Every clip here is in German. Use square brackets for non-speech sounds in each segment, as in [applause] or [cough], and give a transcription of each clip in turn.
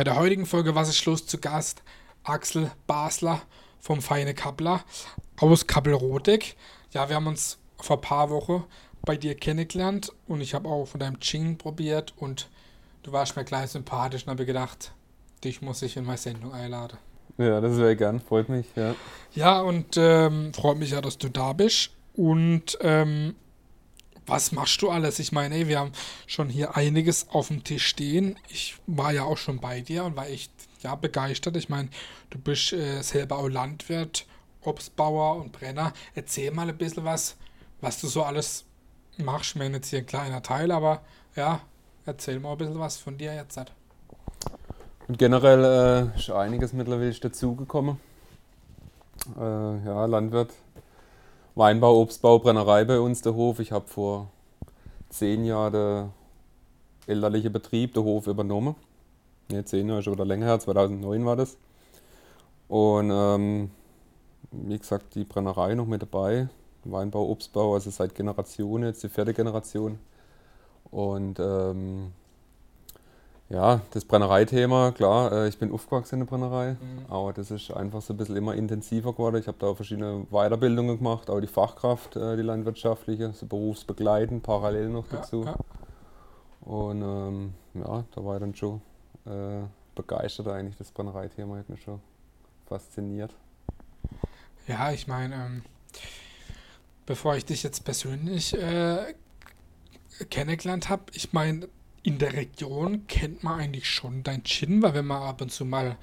Bei der heutigen Folge Was ist los zu Gast? Axel Basler vom Feine Kappler aus Kappelrodeck. Ja, wir haben uns vor ein paar Wochen bei dir kennengelernt und ich habe auch von deinem Ching probiert und du warst mir gleich sympathisch und habe gedacht, dich muss ich in meine Sendung einladen. Ja, das wäre gern, freut mich, ja. Ja, und ähm, freut mich ja, dass du da bist. Und ähm, was machst du alles? Ich meine, ey, wir haben schon hier einiges auf dem Tisch stehen. Ich war ja auch schon bei dir und war echt ja, begeistert. Ich meine, du bist äh, selber auch Landwirt, Obstbauer und Brenner. Erzähl mal ein bisschen was, was du so alles machst. Ich meine, jetzt hier ein kleiner Teil, aber ja, erzähl mal ein bisschen was von dir jetzt. Und generell äh, ist einiges mittlerweile dazugekommen. Äh, ja, Landwirt, Weinbau, Obstbau, Brennerei bei uns, der Hof. Ich habe vor zehn Jahren den elterlichen Betrieb, der Hof, übernommen. Ne, zehn Jahre schon oder länger her, 2009 war das. Und ähm, wie gesagt, die Brennerei noch mit dabei. Weinbau, Obstbau, also seit Generationen, jetzt die vierte Generation. Und ähm, ja, das Brennereithema, klar, äh, ich bin aufgewachsen in der Brennerei, mhm. aber das ist einfach so ein bisschen immer intensiver geworden. Ich habe da verschiedene Weiterbildungen gemacht, auch die Fachkraft, äh, die landwirtschaftliche, so berufsbegleitend parallel noch dazu. Ja, ja. Und ähm, ja, da war ich dann schon äh, begeistert eigentlich. Das Brennereithema hat mich schon fasziniert. Ja, ich meine, ähm, bevor ich dich jetzt persönlich äh, kennengelernt habe, ich meine, in der Region kennt man eigentlich schon dein Gin, weil wenn man ab und zu mal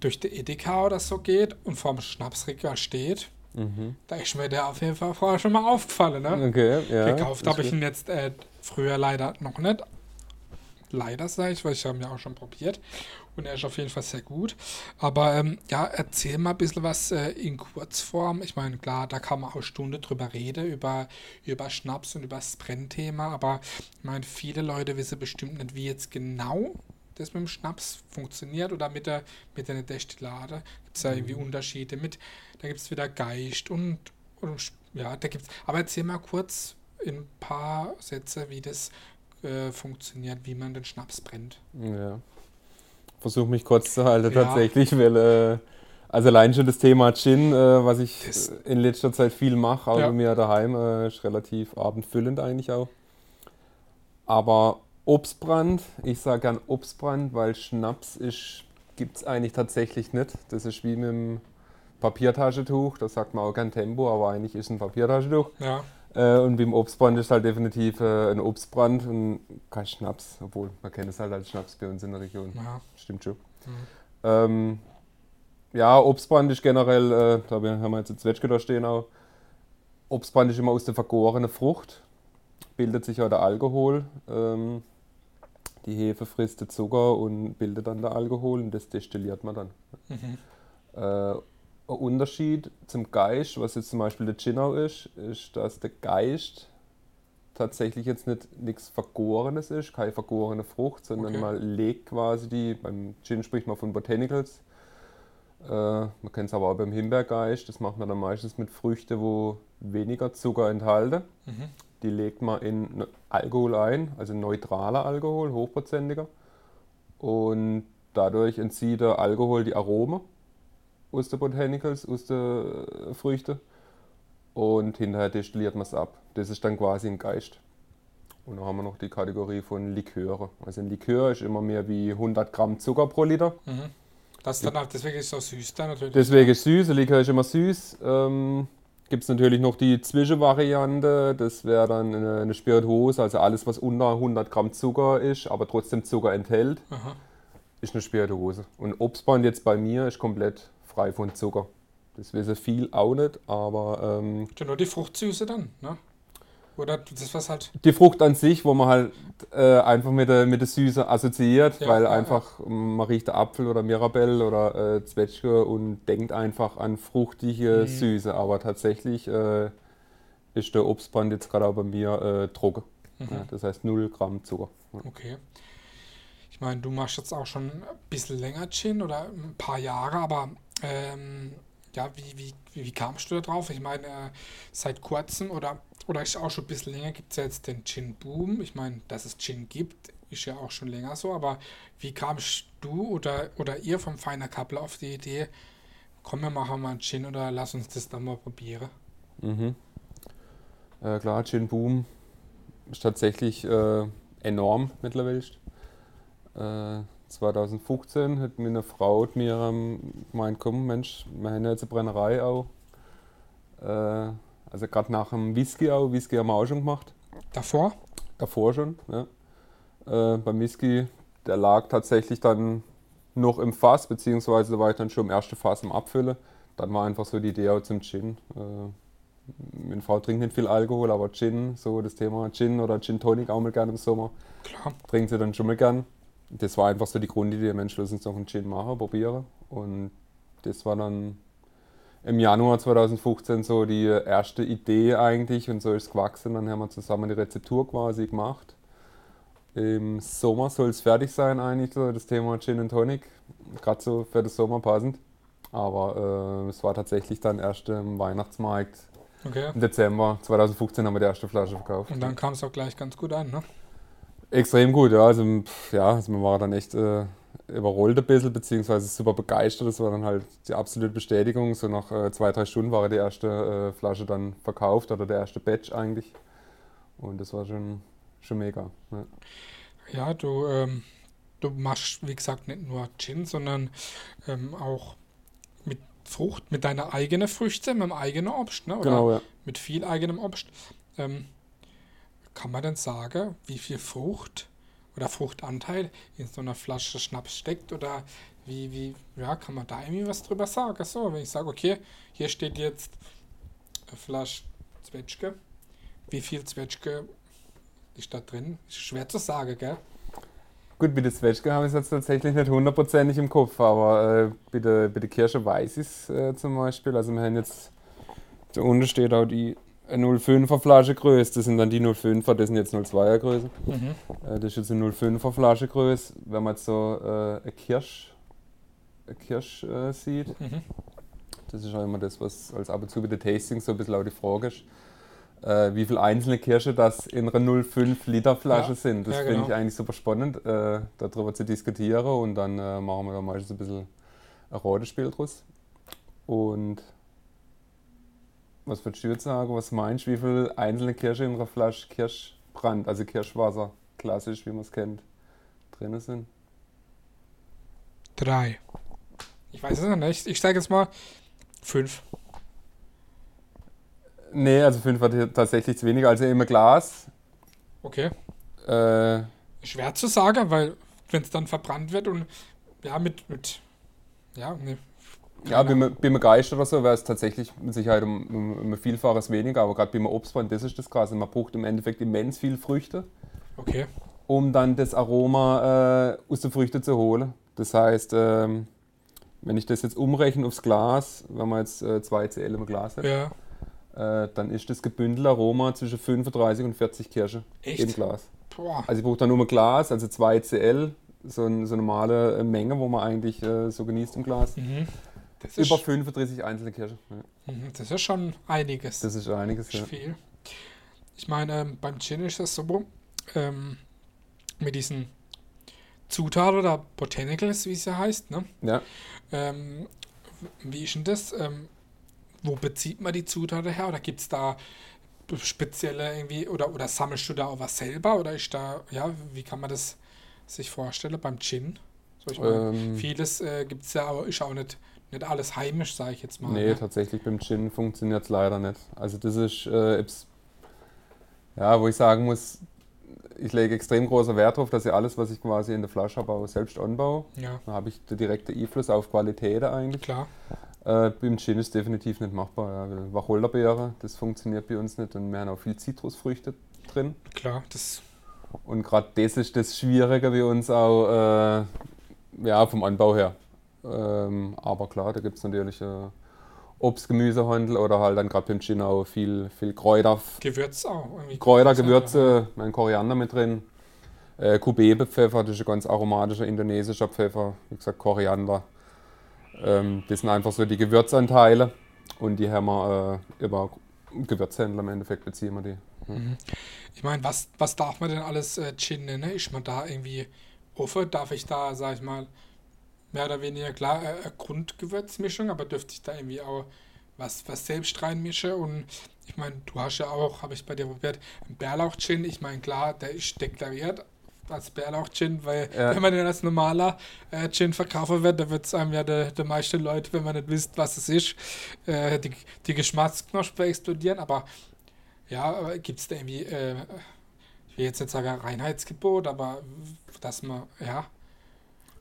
durch die Edeka oder so geht und vorm Schnapsregal steht, mhm. da ist mir der auf jeden Fall vorher schon mal aufgefallen. Ne? Okay, ja. Gekauft habe ich ihn jetzt äh, früher leider noch nicht. Leider sage ich, weil ich habe ihn ja auch schon probiert. Und er ist auf jeden Fall sehr gut. Aber ähm, ja, erzähl mal ein bisschen was äh, in Kurzform. Ich meine, klar, da kann man auch Stunde drüber reden, über, über Schnaps und über das Brennthema. Aber ich meine, viele Leute wissen bestimmt nicht, wie jetzt genau das mit dem Schnaps funktioniert oder mit der, mit der Destillate. Gibt es ja irgendwie mhm. Unterschiede mit, da gibt es wieder Geist und, und ja, da gibt's. Aber erzähl mal kurz in ein paar Sätze, wie das äh, funktioniert, wie man den Schnaps brennt. Ja. Versuche mich kurz zu halten ja. tatsächlich, weil äh, also allein schon das Thema Gin, äh, was ich das in letzter Zeit viel mache, auch ja. bei mir daheim, äh, ist relativ abendfüllend eigentlich auch. Aber Obstbrand, ich sage gern Obstbrand, weil Schnaps gibt es eigentlich tatsächlich nicht. Das ist wie mit dem Papiertaschentuch, das sagt man auch kein Tempo, aber eigentlich ist ein Papiertaschentuch. Ja. Äh, und beim Obstbrand ist halt definitiv äh, ein Obstbrand und kein Schnaps, obwohl man kennt es halt als Schnaps bei uns in der Region. Ja. Stimmt schon. Mhm. Ähm, ja, Obstbrand ist generell, äh, da haben wir jetzt ein Zwetschge da stehen auch. Obstbrand ist immer aus der vergorenen Frucht, bildet sich auch der Alkohol. Ähm, die Hefe frisst den Zucker und bildet dann der Alkohol und das destilliert man dann. Mhm. Äh, ein Unterschied zum Geist, was jetzt zum Beispiel der Ginau ist, ist, dass der Geist tatsächlich jetzt nicht nichts Vergorenes ist, keine vergorene Frucht, sondern okay. man legt quasi die, beim Gin spricht man von Botanicals, äh, man kennt es aber auch beim Himbeergeist, das macht man dann meistens mit Früchten, wo weniger Zucker enthalten. Mhm. Die legt man in Alkohol ein, also neutraler Alkohol, hochprozentiger. Und dadurch entzieht der Alkohol die Arome aus den Botanicals, aus den Früchten. Und hinterher destilliert man es ab. Das ist dann quasi ein Geist. Und dann haben wir noch die Kategorie von Liköre. Also ein Likör ist immer mehr wie 100 Gramm Zucker pro Liter. Mhm. Das dann auch, deswegen ist es so süß dann natürlich. Deswegen ist süß, ein Likör ist immer süß. Ähm, Gibt es natürlich noch die Zwischenvariante, das wäre dann eine, eine Spirituose, also alles, was unter 100 Gramm Zucker ist, aber trotzdem Zucker enthält, Aha. ist eine Spirituose. Und Obstband jetzt bei mir ist komplett frei von Zucker. Das wissen viel auch nicht, aber. Ähm, ja, nur die Fruchtsüße dann, ne? Oder das was halt. Die Frucht an sich, wo man halt äh, einfach mit der, mit der Süße assoziiert, ja, weil ja, einfach ja. man riecht Apfel oder Mirabelle oder äh, Zwetschge und denkt einfach an fruchtige mhm. Süße. Aber tatsächlich äh, ist der Obstbrand jetzt gerade auch bei mir äh, trocken. Mhm. Das heißt 0 Gramm Zucker. Okay. Ich meine, du machst jetzt auch schon ein bisschen länger Gin oder ein paar Jahre, aber ähm, ja, wie, wie, wie kamst du da drauf? Ich meine, äh, seit kurzem oder, oder ist auch schon ein bisschen länger gibt es ja jetzt den Gin-Boom. Ich meine, dass es Gin gibt, ist ja auch schon länger so, aber wie kamst du oder, oder ihr vom Feiner Couple auf die Idee, komm, wir machen mal einen Gin oder lass uns das dann mal probieren? Mhm. Äh, klar, Gin Boom ist tatsächlich äh, enorm mittlerweile. Äh, 2015 hat mir eine Frau mir ähm, gemeint, komm Mensch, wir haben jetzt eine Brennerei auch. Äh, also gerade nach dem Whisky auch, Whisky haben wir auch schon gemacht. Davor? Davor schon, ja. Äh, beim Whisky, der lag tatsächlich dann noch im Fass, beziehungsweise war ich dann schon im ersten Fass im Abfüllen. Dann war einfach so die Idee auch zum Gin. Äh, meine Frau trinkt nicht viel Alkohol, aber Gin, so das Thema Gin oder Gin Tonic auch mal gerne im Sommer. Klar. Trinkt sie dann schon mal gern. Das war einfach so die Grundidee, Mensch, lass uns noch einen Gin machen, probieren. Und das war dann im Januar 2015 so die erste Idee eigentlich und so ist es gewachsen. Dann haben wir zusammen die Rezeptur quasi gemacht. Im Sommer soll es fertig sein eigentlich, so das Thema Gin und Tonic. Gerade so für den Sommer passend. Aber äh, es war tatsächlich dann erst im Weihnachtsmarkt Okay. im Dezember 2015 haben wir die erste Flasche verkauft. Und dann kam es auch gleich ganz gut an, ne? Extrem gut, ja. Also, ja, also man war dann echt äh, überrollt ein bisschen, beziehungsweise super begeistert. Das war dann halt die absolute Bestätigung. So nach äh, zwei, drei Stunden war die erste äh, Flasche dann verkauft oder der erste Batch eigentlich. Und das war schon, schon mega. Ja. Ja, du, ähm, du machst, wie gesagt, nicht nur Gin, sondern ähm, auch mit Frucht, mit deiner eigenen Früchte, mit dem eigenen Obst, ne? Oder Genau, ja. mit viel eigenem Obst. Ähm, kann man denn sagen, wie viel Frucht oder Fruchtanteil in so einer Flasche Schnaps steckt? Oder wie, wie, ja, kann man da irgendwie was drüber sagen? So, wenn ich sage, okay, hier steht jetzt eine Flasche Zwetschge. Wie viel Zwetschge ist da drin? Ist schwer zu sagen, gell? Gut, der Zwetschge habe ich jetzt tatsächlich nicht hundertprozentig im Kopf, aber äh, bei der Kirsche weiß ich es äh, zum Beispiel. Also wir haben jetzt, da unten steht auch die 05er Flasche Größe, das sind dann die 05er, das sind jetzt 02er Größe. Mhm. Äh, das ist jetzt eine 05er Flasche Größe. Wenn man jetzt so äh, eine Kirsch, eine Kirsch äh, sieht, Mhm. das ist auch immer das, was als ab und zu bei den Tasting so ein bisschen auch die Frage ist. Äh, wie viele einzelne Kirsche das in einer 05 Liter Flasche Ja, sind. Das ja, finde ich genau. eigentlich super spannend, äh, darüber zu diskutieren und dann äh, machen wir da meistens ein bisschen ein Ratespiel draus. Und was würdest du jetzt sagen? Was meinst du, wie viele einzelne Kirsche in einer Flasche Kirschbrand, also Kirschwasser, klassisch, wie man es kennt, drin sind? Drei. Ich weiß es noch nicht. Ich sage jetzt mal fünf. Nee, also fünf war tatsächlich zu wenig. Also immer Glas. Okay. Äh, Schwer zu sagen, weil wenn es dann verbrannt wird und ja, mit, mit ja, ne. Ja, bin mir Geist oder so, wäre es tatsächlich mit Sicherheit um, um, um ein Vielfaches weniger, aber gerade beim Obstbrand, das ist das Krasse. Man braucht im Endeffekt immens viel Früchte, Okay. um dann das Aroma äh, aus den Früchten zu holen. Das heißt, ähm, wenn ich das jetzt umrechne aufs Glas, wenn man jetzt äh, 2 CL im Glas hat, Ja. äh, dann ist das gebündelte Aroma zwischen 35 und 40 Kirsche Echt? im Glas. Boah. Also ich brauche dann nur ein Glas, also 2 CL, so, ein, so eine normale Menge, wo man eigentlich äh, so genießt im Glas. Mhm. Das ist, Über 35 einzelne Kirsche. Ja. mhm, das ist schon einiges. Das ist einiges. Das Ja. ist viel. Ich meine, ähm, beim Gin ist das so, ähm, mit diesen Zutaten oder Botanicals, wie es ja heißt, ne? Ja. Ähm, wie ist denn das? Ähm, wo bezieht man die Zutaten her? Oder gibt es da spezielle irgendwie, oder, oder sammelst du da auch was selber? Oder ist da, ja, wie kann man das sich vorstellen beim Gin? So, ich meine, Ähm, vieles äh, gibt es ja, aber ist auch nicht, nicht alles heimisch, sage ich jetzt mal. nee, ne? tatsächlich beim Gin funktioniert es leider nicht. Also das ist, äh, ja, wo ich sagen muss, ich lege extrem großer Wert darauf, dass ich alles, was ich quasi in der Flasche habe, auch selbst anbaue. Ja, Da habe ich den direkten Einfluss auf Qualität eigentlich. klar. Äh, beim Gin ist definitiv nicht machbar. Ja. Wacholderbeere, das funktioniert bei uns nicht und wir haben auch viel Zitrusfrüchte drin. Klar, das Und gerade das ist das Schwierige bei uns auch äh, ja, vom Anbau her. Ähm, aber klar, da gibt es natürlich äh, Obst, Gemüsehandel oder halt dann gerade beim auch viel, viel Kräuter, Gewürz auch. Irgendwie Kräuter, Gewürze, ein Koriander mit drin. Äh, Kubebe-Pfeffer, das ist ein ganz aromatischer indonesischer Pfeffer. Wie gesagt, Koriander. Ähm, das sind einfach so die Gewürzanteile und die haben wir äh, über Gewürzhändler im Endeffekt beziehen wir die, Mhm. Ich meine, was, was darf man denn alles äh, Gin nennen? Ist man da irgendwie offen? Darf ich da, sag ich mal, mehr oder weniger klar äh, Grundgewürzmischung, aber dürfte ich da irgendwie auch was, was selbst reinmische und ich meine, du hast ja auch, habe ich bei dir probiert, einen Bärlauch-Gin. Ich meine, klar, der ist deklariert als Bärlauch-Gin, weil ja. wenn man den als normaler äh, Gin verkaufen wird, dann wird es einem ja der, der meiste Leute, wenn man nicht wisst, was es ist, äh, die, die Geschmacksknospen explodieren. Aber ja, gibt es da irgendwie, äh, ich will jetzt nicht sagen Reinheitsgebot, aber dass man, ja,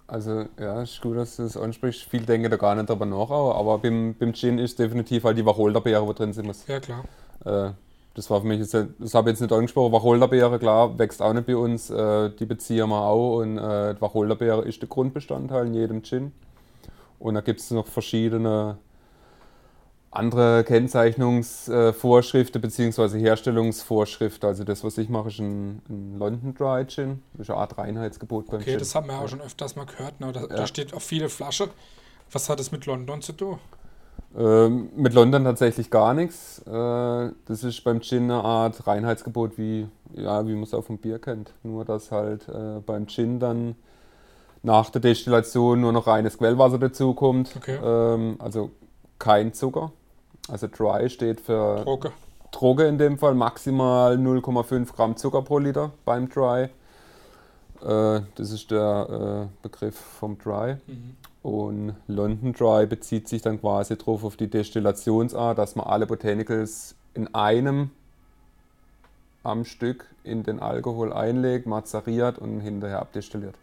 also ja, ist gut, dass du das ansprichst. Viel denke da gar nicht darüber nach, aber beim, beim Gin ist definitiv halt die Wacholderbeere, wo drin sind Ja, klar. Äh, das war für mich jetzt, das habe ich jetzt nicht angesprochen. Wacholderbeere, klar, wächst auch nicht bei uns. Äh, die beziehen wir auch und äh, Wacholderbeere ist der Grundbestandteil in jedem Gin. Und da gibt es noch verschiedene andere Kennzeichnungsvorschriften bzw. Herstellungsvorschriften. Also das, was ich mache, ist ein, ein London Dry Gin. Das ist eine Art Reinheitsgebot beim okay, Gin. das haben wir ja auch schon öfters mal gehört. Ne? Da, ja. da, steht auf viele Flaschen. Was hat das mit London zu tun? Ähm, mit London tatsächlich gar nichts. Äh, das ist beim Gin eine Art Reinheitsgebot, wie, ja, wie man es auch vom Bier kennt. Nur, dass halt äh, beim Gin dann nach der Destillation nur noch reines Quellwasser dazukommt. Okay. Ähm, also kein Zucker. Also Dry steht für Droge. Droge in dem Fall, maximal 0,5 Gramm Zucker pro Liter beim Dry. Äh, das ist der äh, Begriff vom Dry. Mhm. Und London Dry bezieht sich dann quasi drauf auf die Destillationsart, dass man alle Botanicals in einem am Stück in den Alkohol einlegt, mazeriert und hinterher abdestilliert.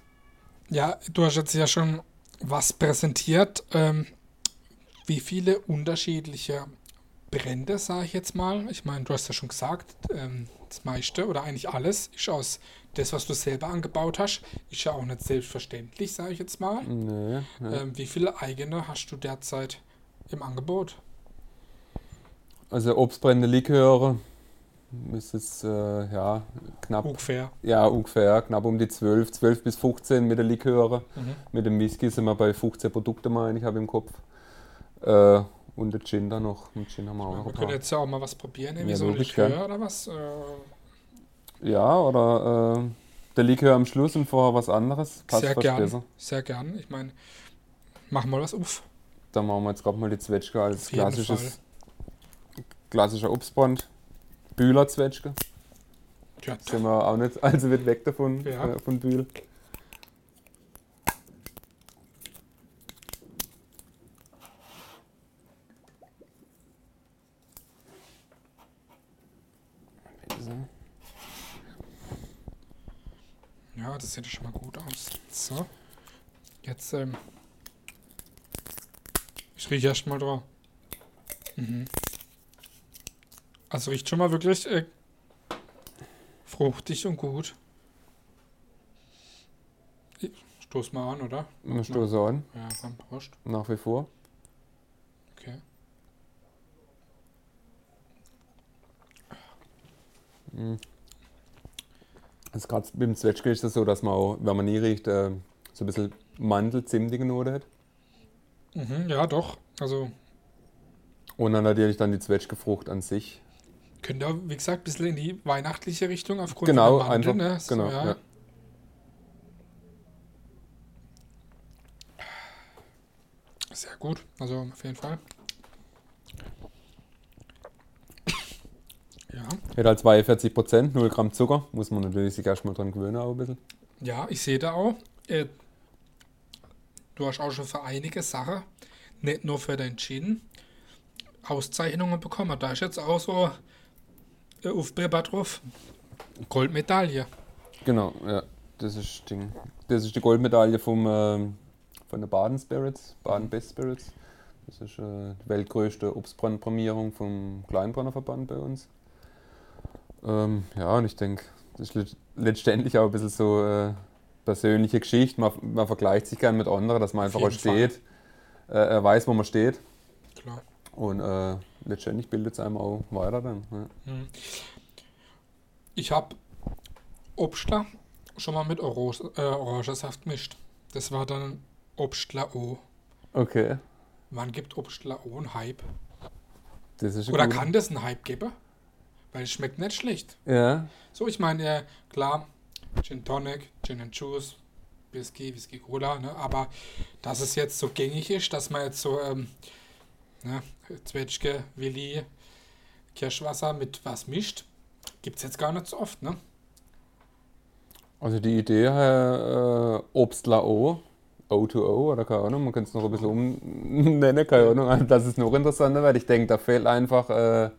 Ja, du hast jetzt ja schon was präsentiert. Ähm, wie viele unterschiedliche Brände, sage ich jetzt mal. Ich meine, du hast ja schon gesagt, ähm, das meiste oder eigentlich alles ist aus das, was du selber angebaut hast. Ist ja auch nicht selbstverständlich, sage ich jetzt mal. Nee, nee. Ähm, wie viele eigene hast du derzeit im Angebot? Also Obstbrände, Liköre ist es äh, ja knapp. Ungefähr. Ja, ungefähr, knapp um die 12, 12 bis 15 mit der Liköre. Mhm. Mit dem Whisky sind wir bei 15 Produkte, meine ich, habe im Kopf. Äh, und der Gin da noch. Mit Gin haben wir auch noch Wir können jetzt ja auch mal was probieren, irgendwie ja, so Likör gern. oder was? Äh, ja, oder äh, der Likör am Schluss und vorher was anderes. Passt sehr gern, besser. sehr gern. Ich meine, machen wir was auf. Dann machen wir jetzt gerade mal die Zwetschge als klassisches, klassischer Obstbrand. Bühler Zwetschge. Ja, sind wir auch nicht [laughs] allzu weit weg davon, ja. äh, von Bühl. Ja, das sieht schon mal gut aus. So. Jetzt, ähm. Ich rieche erst mal drauf. Mhm. Also riecht schon mal wirklich äh, fruchtig und gut. Ich stoß mal an, oder? Ich stoße an. Ja, komm, Prost. Nach wie vor. Okay. Mhm. Also gerade beim Zwetschge ist es so, dass man auch, wenn man nie riecht, äh, so ein bisschen Mandel-zimtige Note hat. Mhm, ja, doch. Also. Und dann natürlich dann die Zwetschgefrucht an sich. Könnte auch, wie gesagt, ein bisschen in die weihnachtliche Richtung aufgrund genau, von der Mandel, einfach, ne? So, genau, ja. ja. Sehr gut, also auf jeden Fall. Ja. Hat halt 42 Prozent, 0 Gramm Zucker. Muss man natürlich sich erstmal dran gewöhnen, auch ein bisschen. Ja, ich sehe da auch. Äh, du hast auch schon für einige Sachen, nicht nur für dein Gin, Auszeichnungen bekommen. Da ist jetzt auch so äh, auf Breber drauf. Goldmedaille. Genau, ja. Das ist, Ding. das ist die Goldmedaille vom, äh, von der Baden Spirits, Baden Best Spirits. Das ist äh, die weltgrößte Obstbrandprämierung vom Kleinbrennerverband bei uns. Ähm, ja, und ich denke, das ist letztendlich auch ein bisschen so äh, persönliche Geschichte. Man, man, vergleicht sich gerne mit anderen, dass man einfach auch steht, äh, weiß, wo man steht. Klar. Und äh, letztendlich bildet es einem auch weiter dann. Ja. Mhm. Ich habe Obstler schon mal mit Orange, äh, Orangensaft gemischt. Das war dann Obstler O. Okay. Wann gibt Obstler O einen Hype? Oder gut. kann das einen Hype geben? Weil es schmeckt nicht schlecht. Ja. So, ich meine, äh, klar, Gin Tonic, Gin and Juice, Whisky, Whisky Cola, ne? aber dass es jetzt so gängig ist, dass man jetzt so ähm, ne, Zwetschge, Willi, Kirschwasser mit was mischt, gibt es jetzt gar nicht so oft, ne? Also die Idee, äh, Obstler O, O2O oder keine Ahnung, man könnte es noch ein bisschen [laughs] umnennen, keine Ahnung, [laughs] das ist noch interessanter, weil ich denke, da fehlt einfach äh,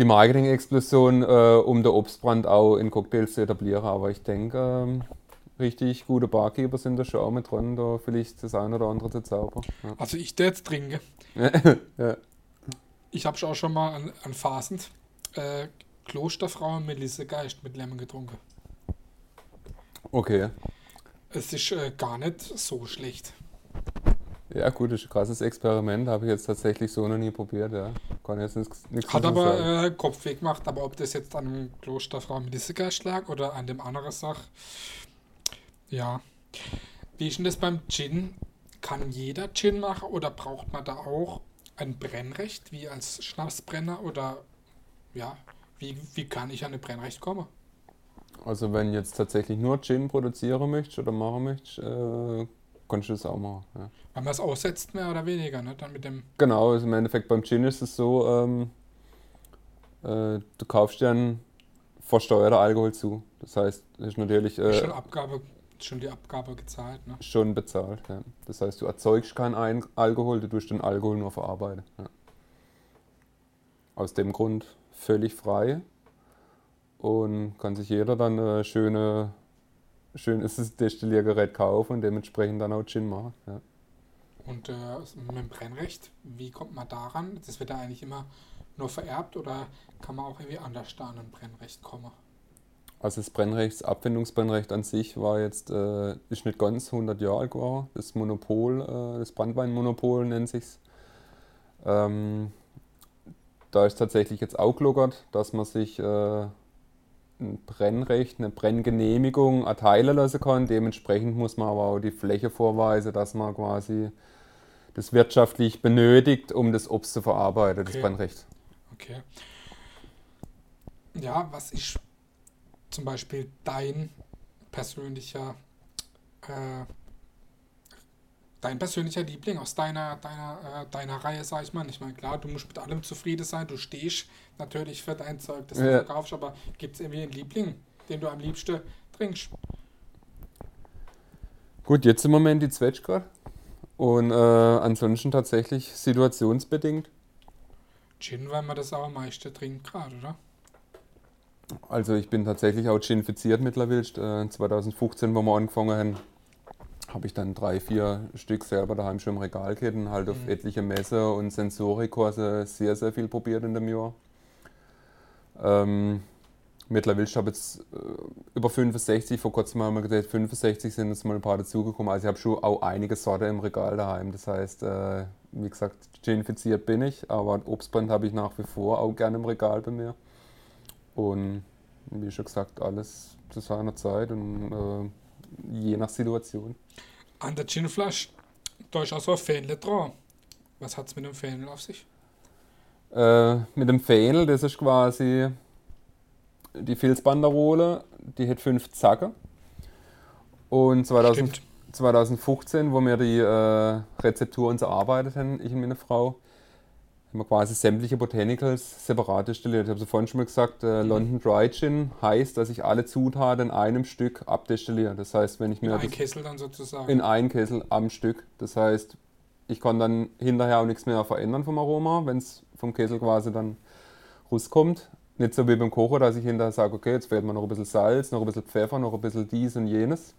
die Marketing-Explosion, äh, um den Obstbrand auch in Cocktails zu etablieren. Aber ich denke, ähm, richtig gute Barkeeper sind da schon auch mit dran, da vielleicht das eine oder andere zu zaubern. Ja. Also ich der jetzt trinke. [laughs] ja. Ich habe auch schon mal an, an Fasend äh, Klosterfrau Melisse Geist mit Lemon getrunken. Okay. Es ist äh, gar nicht so schlecht. Ja, gut, das ist ein krasses Experiment. Habe ich jetzt tatsächlich so noch nie probiert. Ja. Kann jetzt nichts, nichts Hat aber äh, Kopfweh gemacht, aber ob das jetzt an dem Klosterfrau Melissegeist lag oder an dem anderen Sach, ja. Wie ist denn das beim Gin? Kann jeder Gin machen oder braucht man da auch ein Brennrecht, wie als Schnapsbrenner oder ja, wie, wie kann ich an ein Brennrecht kommen? Also wenn jetzt tatsächlich nur Gin produzieren möchtest oder machen möchtest, äh, kannst du das auch machen. Ja. Weil man es aussetzt, mehr oder weniger, ne? Dann mit dem genau, also im Endeffekt beim Gin ist es so, ähm, äh, du kaufst dir einen versteuerten Alkohol zu. Das heißt, ist natürlich. Äh, schon Abgabe, schon die Abgabe gezahlt, ne? Schon bezahlt, ja. Das heißt, du erzeugst keinen Ein Alkohol, du tust den Alkohol nur verarbeiten. Ja. Aus dem Grund völlig frei und kann sich jeder dann ein schöne, schönes Destilliergerät kaufen und dementsprechend dann auch Gin machen. Ja. Und äh, mit dem Brennrecht, wie kommt man daran? Das wird da eigentlich immer nur vererbt oder kann man auch irgendwie anders da an ein Brennrecht kommen? Also das Brennrecht, das Abfindungsbrennrecht an sich war jetzt, äh, ist nicht ganz 100 Jahre alt geworden. Das Monopol, äh, das Brandweinmonopol nennt sich's. Ähm, da ist tatsächlich jetzt auch gelockert, dass man sich äh, ein Brennrecht, eine Brenngenehmigung erteilen lassen kann. Dementsprechend muss man aber auch die Fläche vorweisen, dass man quasi das wirtschaftlich benötigt, um das Obst zu verarbeiten, okay. das Brennrecht. Okay. Ja, was ist zum Beispiel dein persönlicher äh, dein persönlicher Liebling aus deiner, deiner, äh, deiner Reihe, sag ich mal. Ich meine, klar, du musst mit allem zufrieden sein, du stehst natürlich für dein Zeug, das du ja. verkaufst, aber gibt es irgendwie einen Liebling, den du am liebsten trinkst? Gut, jetzt im Moment die Zwetschger und äh, ansonsten tatsächlich situationsbedingt. Gin, weil man das auch am meisten trinkt gerade, oder? Also ich bin tatsächlich auch ginfiziert mittlerweile. Äh, 2015, wo wir angefangen haben, habe ich dann drei, vier Stück selber daheim schon im Regal gehabt und halt auf mhm. etliche Messe und Sensorikurse sehr, sehr viel probiert in dem Jahr. Ähm, mittlerweile habe ich jetzt äh, über 65, vor kurzem haben wir gesagt, 65 sind jetzt mal ein paar dazugekommen. Also ich habe schon auch einige Sorte im Regal daheim. Das heißt, äh, wie gesagt, genifiziert bin ich, aber Obstbrand habe ich nach wie vor auch gerne im Regal bei mir. Und wie schon gesagt, alles zu seiner Zeit und äh, je nach Situation. An der Ginflasche durchaus so ein Fähnle dran. Was hat es mit dem Fähnle auf sich? Äh, mit dem Fähnle, das ist quasi die Filzbanderole, die hat fünf Zacken. Und 2000, 2015, wo wir die äh, Rezeptur uns erarbeitet haben, ich und meine Frau, haben wir quasi sämtliche Botanicals separat destilliert. Ich habe es vorhin schon mal gesagt, äh. London Dry Gin heißt, dass ich alle Zutaten in einem Stück abdestilliere. Das heißt, wenn ich mir. In einen Kessel dann sozusagen. In einen Kessel am Stück. Das heißt, ich kann dann hinterher auch nichts mehr verändern vom Aroma, wenn es vom Kessel quasi dann rauskommt. Nicht so wie beim Kochen, dass ich hinterher sage, okay, jetzt fehlt mir noch ein bisschen Salz, noch ein bisschen Pfeffer, noch ein bisschen dies und jenes.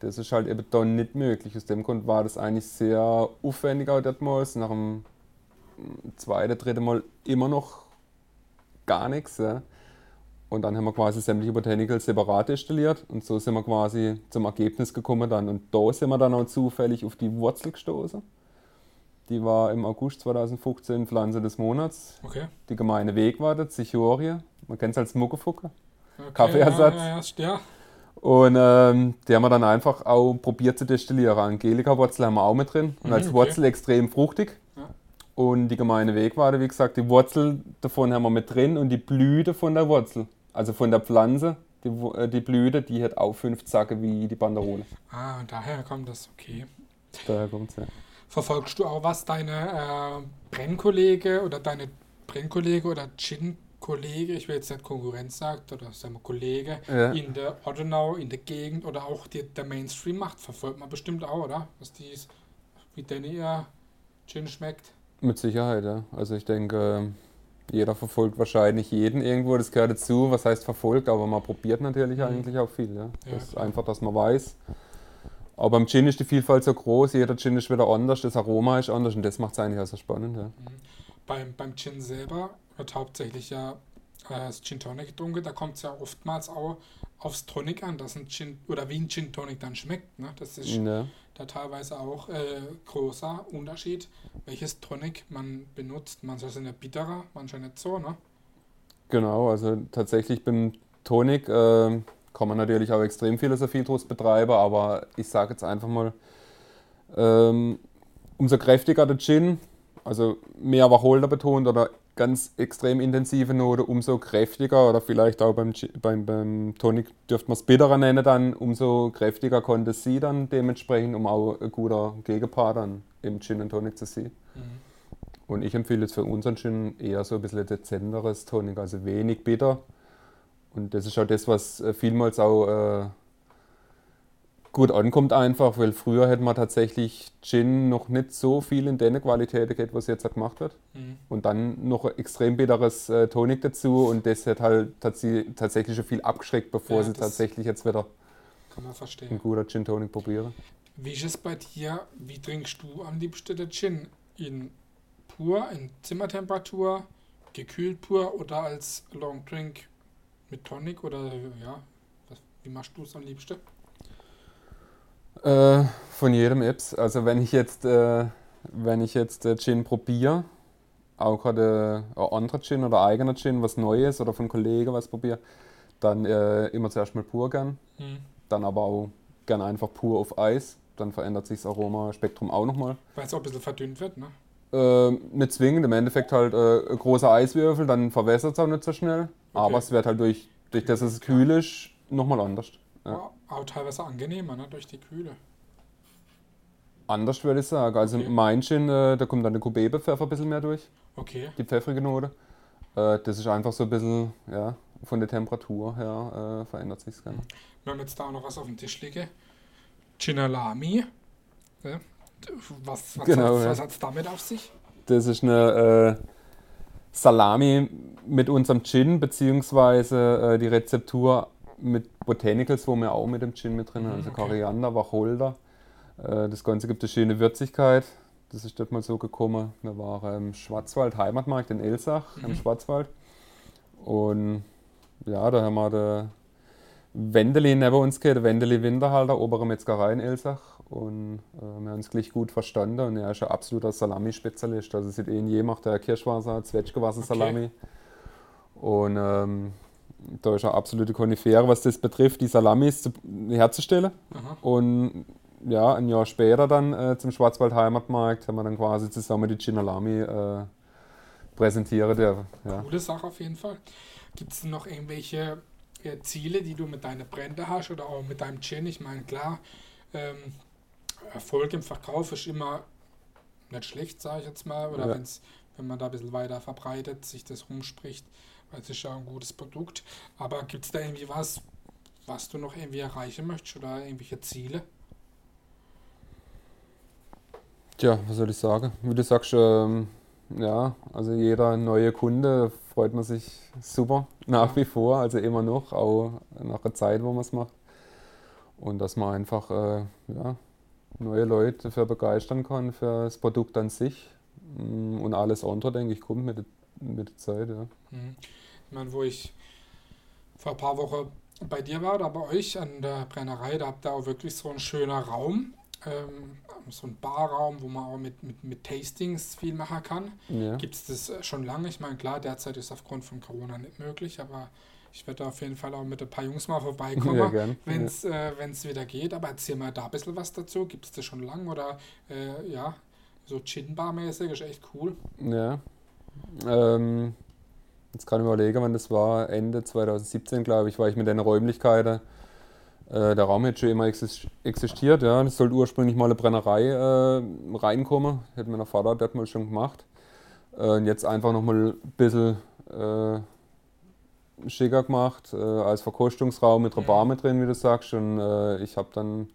Das ist halt eben dann nicht möglich. Aus dem Grund war das eigentlich sehr aufwendig auch damals. Nach dem zweite, dritte Mal immer noch gar nichts. Ja. Und dann haben wir quasi sämtliche Botanicals separat destilliert und so sind wir quasi zum Ergebnis gekommen dann. Und da sind wir dann auch zufällig auf die Wurzel gestoßen. Die war im August 2015 Pflanze des Monats. Okay. Die gemeine Wegwarte, Zichorie. Man kennt es als Muckefucke. Okay, Kaffeeersatz. Ja, ja, ja. Und ähm, die haben wir dann einfach auch probiert zu destillieren. Angelika-Wurzel haben wir auch mit drin. Und als mhm, okay. Wurzel extrem fruchtig. Und die gemeine Wegwarte, wie gesagt, die Wurzel davon haben wir mit drin und die Blüte von der Wurzel, also von der Pflanze, die, äh, die Blüte, die hat auch fünf Zacke wie die Banderole. Ah, und daher kommt das, okay. Daher kommt es, ja. Verfolgst du auch, was deine äh, Brennkollege oder deine Brennkollege oder Gin-Kollege, ich will jetzt nicht Konkurrenz sagt, oder sagen wir Kollege, ja. in der Ordenau, in der Gegend oder auch die, der Mainstream macht, verfolgt man bestimmt auch, oder? Was die, wie denn ihr Gin schmeckt? Mit Sicherheit, ja. Also ich denke, jeder verfolgt wahrscheinlich jeden irgendwo, das gehört dazu. Was heißt verfolgt, aber man probiert natürlich mhm. eigentlich auch viel. Ja. ja das ist einfach, dass man weiß. Aber beim Gin ist die Vielfalt so groß, jeder Gin ist wieder anders, das Aroma ist anders und das macht es eigentlich auch so spannend. Ja. Mhm. Beim, beim Gin selber wird hauptsächlich ja äh, das Gin Tonic getrunken, da kommt es ja oftmals auch aufs Tonic an, dass ein Gin oder wie ein Gin Tonic dann schmeckt. Ne? Das ist ja. Da teilweise auch äh, großer Unterschied, welches Tonic man benutzt. Manche sind ja bitterer, manche nicht so. Ne? Genau, also tatsächlich beim Tonic äh, kann natürlich auch extrem Philosophie draus betreiben, aber ich sage jetzt einfach mal, ähm, umso kräftiger der Gin, also mehr Wacholder betont oder ganz extrem intensive Note, umso kräftiger oder vielleicht auch beim, beim, beim Tonic dürfte man es bitterer nennen, dann umso kräftiger konnte sie dann dementsprechend, um auch ein guter Gegenpart dann im Gin und Tonic zu sehen. Mhm. Und ich empfehle jetzt für unseren Gin eher so ein bisschen dezenteres Tonic, also wenig bitter und das ist auch das, was äh, vielmals auch äh, gut ankommt einfach, weil früher hätte man tatsächlich Gin noch nicht so viel in der Qualität gehabt, was jetzt gemacht wird. Mhm. Und dann noch ein extrem bitteres äh, Tonic dazu und das hat halt tatsächlich schon viel abgeschreckt, bevor ja, sie tatsächlich jetzt wieder kann man verstehen. ein guter Gin Tonic probieren. Wie ist es bei dir? Wie trinkst du am liebsten den Gin? In pur, in Zimmertemperatur, gekühlt pur oder als Long Drink mit Tonic oder ja, wie machst du es am liebsten? Äh, von jedem Apps. Also wenn ich jetzt, äh, wenn ich jetzt äh, Gin probiere, auch gerade ein anderer Gin oder eigener Gin, was Neues oder von Kollegen was probiere, dann äh, immer zuerst mal pur gern. Mhm. Dann aber auch gern einfach pur auf Eis. Dann verändert sich das Aromaspektrum auch nochmal. Weil es auch ein bisschen verdünnt wird, ne? Äh, nicht zwingend, im Endeffekt halt äh, großer Eiswürfel, dann verwässert es auch nicht so schnell. Okay. Aber es wird halt durch, durch das es kühl ist, nochmal anders. Ja. Ja, auch teilweise angenehmer, ne? durch die Kühle. Anders würde ich sagen. Also okay. mein Gin, äh, da kommt dann der Kubebe-Pfeffer ein bisschen mehr durch. Okay. Die pfeffrige Note. Äh, das ist einfach so ein bisschen, ja, von der Temperatur her äh, verändert sich es gerne. Wir haben jetzt da auch noch was auf dem Tisch liegen. Ginalami. Ja. Was, was genau, hat es ja. damit auf sich? Das ist eine äh, Salami mit unserem Gin, beziehungsweise äh, die Rezeptur mit Botanicals, wo wir auch mit dem Gin mit drin haben. Also okay. Koriander, Wacholder. Äh, das Ganze gibt eine schöne Würzigkeit. Das ist dort mal so gekommen. Wir waren im Schwarzwald, Heimatmarkt in Elsach, mhm. im Schwarzwald. Und ja, da haben wir den Wendeli neben uns gehabt, der Wendeli Winterhalter, obere Metzgerei in Elsach. Und äh, wir haben uns gleich gut verstanden. Und er ist ein absoluter Salami-Spezialist. Also, sieht eh in je macht der Kirschwasser, Zwetschgewasser-Salami. Okay. Und ähm, da ist eine absolute Konifere, was das betrifft, die Salamis zu, herzustellen. Aha. Und ja, ein Jahr später dann äh, zum Schwarzwald Heimatmarkt haben wir dann quasi zusammen die Ginalami äh, präsentiert. Ja. Coole Sache auf jeden Fall. Gibt es noch irgendwelche äh, Ziele, die du mit deinen Brände hast oder auch mit deinem Gin? Ich meine, klar, ähm, Erfolg im Verkauf ist immer nicht schlecht, sage ich jetzt mal. Oder ja. wenn's, wenn man da ein bisschen weiter verbreitet, sich das rumspricht, weil es ist ja ein gutes Produkt. Aber gibt es da irgendwie was, was du noch irgendwie erreichen möchtest oder irgendwelche Ziele? Tja, was soll ich sagen? Wie du sagst, ähm, ja, also jeder neue Kunde freut man sich super nach ja. wie vor, also immer noch, auch nach der Zeit, wo man es macht. Und dass man einfach äh, ja, neue Leute dafür begeistern kann, für das Produkt an sich. Mm, und alles andere, denke ich, kommt mit, der, mit der Zeit. Ja. Mhm. Ich meine, wo ich vor ein paar Wochen bei dir war, da bei euch an der Brennerei, da habt ihr auch wirklich so einen schönen Raum. Ähm, so ein Barraum, wo man auch mit, mit, mit Tastings viel machen kann. Ja. Gibt es das schon lange? Ich meine, klar, derzeit ist aufgrund von Corona nicht möglich, aber ich werde auf jeden Fall auch mit ein paar Jungs mal vorbeikommen, ja, wenn es ja. äh, wieder geht. Aber erzähl mal da ein bisschen was dazu. Gibt es das schon lange oder äh, ja, so Gin-Bar-mäßig, ist echt cool. Ja. Ähm, jetzt kann ich überlegen, wann das war, Ende 2017, glaube ich, war ich mit den Räumlichkeiten. Äh, der Raum hätte schon immer existiert, ja. Es sollte ursprünglich mal eine Brennerei äh, reinkommen. Hätte mein Vater dort mal schon gemacht. Äh, und jetzt einfach nochmal ein bisschen äh, schicker gemacht, äh, als Verkostungsraum mit einer Bar mit drin, wie du sagst. Und äh, ich habe dann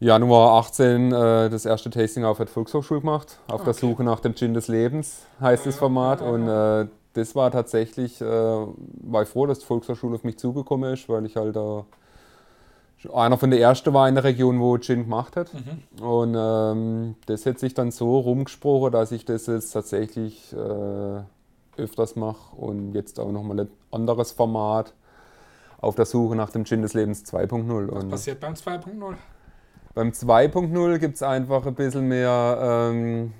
Januar 18 äh, das erste Tasting auf der Volkshochschule gemacht. Auf okay. der Suche nach dem Gin des Lebens heißt das Format. Und äh, das war tatsächlich, äh, war ich froh, dass die Volkshochschule auf mich zugekommen ist, weil ich halt da einer von der ersten war in der Region, wo Gin gemacht hat. Mhm. Und ähm, das hat sich dann so rumgesprochen, dass ich das jetzt tatsächlich äh, öfters mache und jetzt auch nochmal ein anderes Format auf der Suche nach dem Gin des Lebens 2.0. Was passiert beim 2.0? Beim 2.0 gibt es einfach ein bisschen mehr ähm,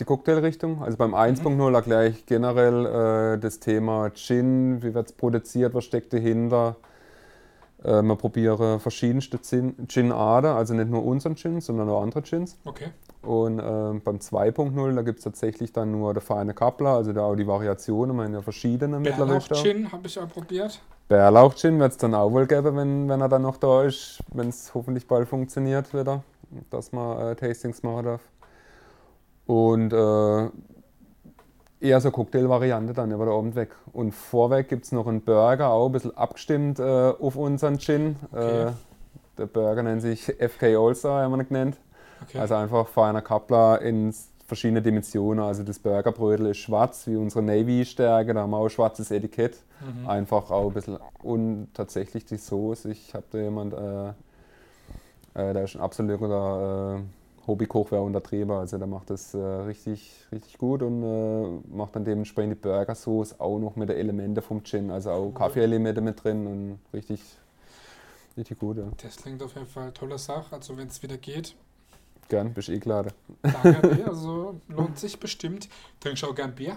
die Cocktailrichtung. Also beim 1.0 mhm. erkläre ich generell äh, das Thema Gin, wie wird es produziert, was steckt dahinter. Äh, man probiere verschiedenste Gin-Arten, also nicht nur unseren Gin, sondern auch andere Gins. Okay. Und äh, beim 2.0, da gibt es tatsächlich dann nur der feine Kappler, also da auch die Variationen, man ja verschiedene mittlerweile. Gin habe ich auch probiert. Bärlauch-Gin wird es dann auch wohl geben, wenn, wenn er dann noch da ist, wenn es hoffentlich bald funktioniert wieder, dass man äh, Tastings machen darf. Und äh, eher so Cocktail-Variante dann über der Abend weg. Und vorweg gibt es noch einen Burger, auch ein bisschen abgestimmt äh, auf unseren Gin. Okay. Äh, der Burger nennt sich FK All-Star, haben wir ihn genannt. Okay. Also einfach feiner Kappler in verschiedene Dimensionen. Also das Burgerbrötel ist schwarz, wie unsere Navy-Stärke, da haben wir auch ein schwarzes Etikett. Mhm. Einfach auch ein bisschen. Und tatsächlich die Soße, ich habe da jemand, äh, äh, der ist ein absoluter äh, Hobbykoch, wäre untertrieben. Also der macht das äh, richtig, richtig gut und äh, macht dann dementsprechend die Burgersoße auch noch mit den Elementen vom Gin. Also auch Kaffeeelemente mit drin und richtig, richtig gut. Ja. Das klingt auf jeden Fall eine tolle Sache. Also wenn es wieder geht, Gern, bist eh geladen. Danke, also lohnt sich bestimmt. Trinkst du auch gern Bier?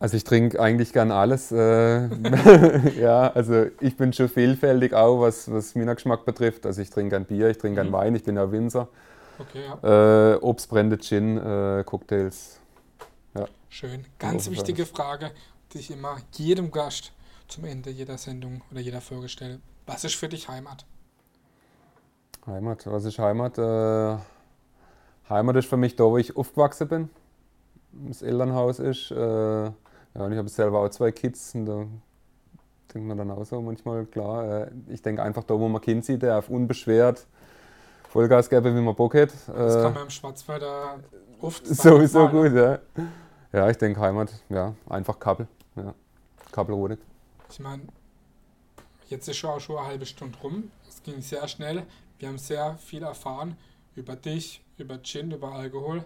Also ich trinke eigentlich gern alles. Äh, [laughs] ja, also ich bin schon vielfältig auch, was, was Geschmack betrifft. Also ich trinke gern Bier, ich trinke mhm. gern Wein, ich bin ja Winzer. Okay, ja. Äh, Obstbrände, Gin, äh, Cocktails. Ja. Schön. Ganz wichtige Frage, die ich immer jedem Gast zum Ende jeder Sendung oder jeder Folge stelle. Was ist für dich Heimat? Heimat, was ist Heimat? Äh, Heimat ist für mich da, wo ich aufgewachsen bin. Das Elternhaus ist. Äh, ja, und ich habe selber auch zwei Kids und da denkt man dann auch so manchmal, klar. Äh, ich denke einfach da, wo man Kind sieht, der auf unbeschwert Vollgas geben, wie man Bock hat. Das kann man im Schwarzwälder oft [laughs] Sowieso Mal, gut, ja. Ja, ich denke Heimat, ja, einfach Kappel. Ja. Kappelrodig. Ich meine, jetzt ist schon auch schon eine halbe Stunde rum. Es ging sehr schnell. Wir haben sehr viel erfahren über dich, über Gin, über Alkohol.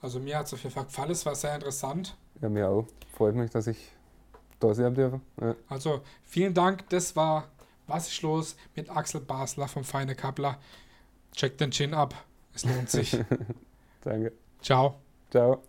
Also mir hat es auf jeden Fall gefallen, es war sehr interessant. Ja, mir auch. Freut mich, dass ich da sein dürfen. Ja. Also vielen Dank, das war Was ist los mit Axel Basler vom Feine Kappler. Check den Gin ab, es lohnt sich. [laughs] Danke. Ciao. Ciao.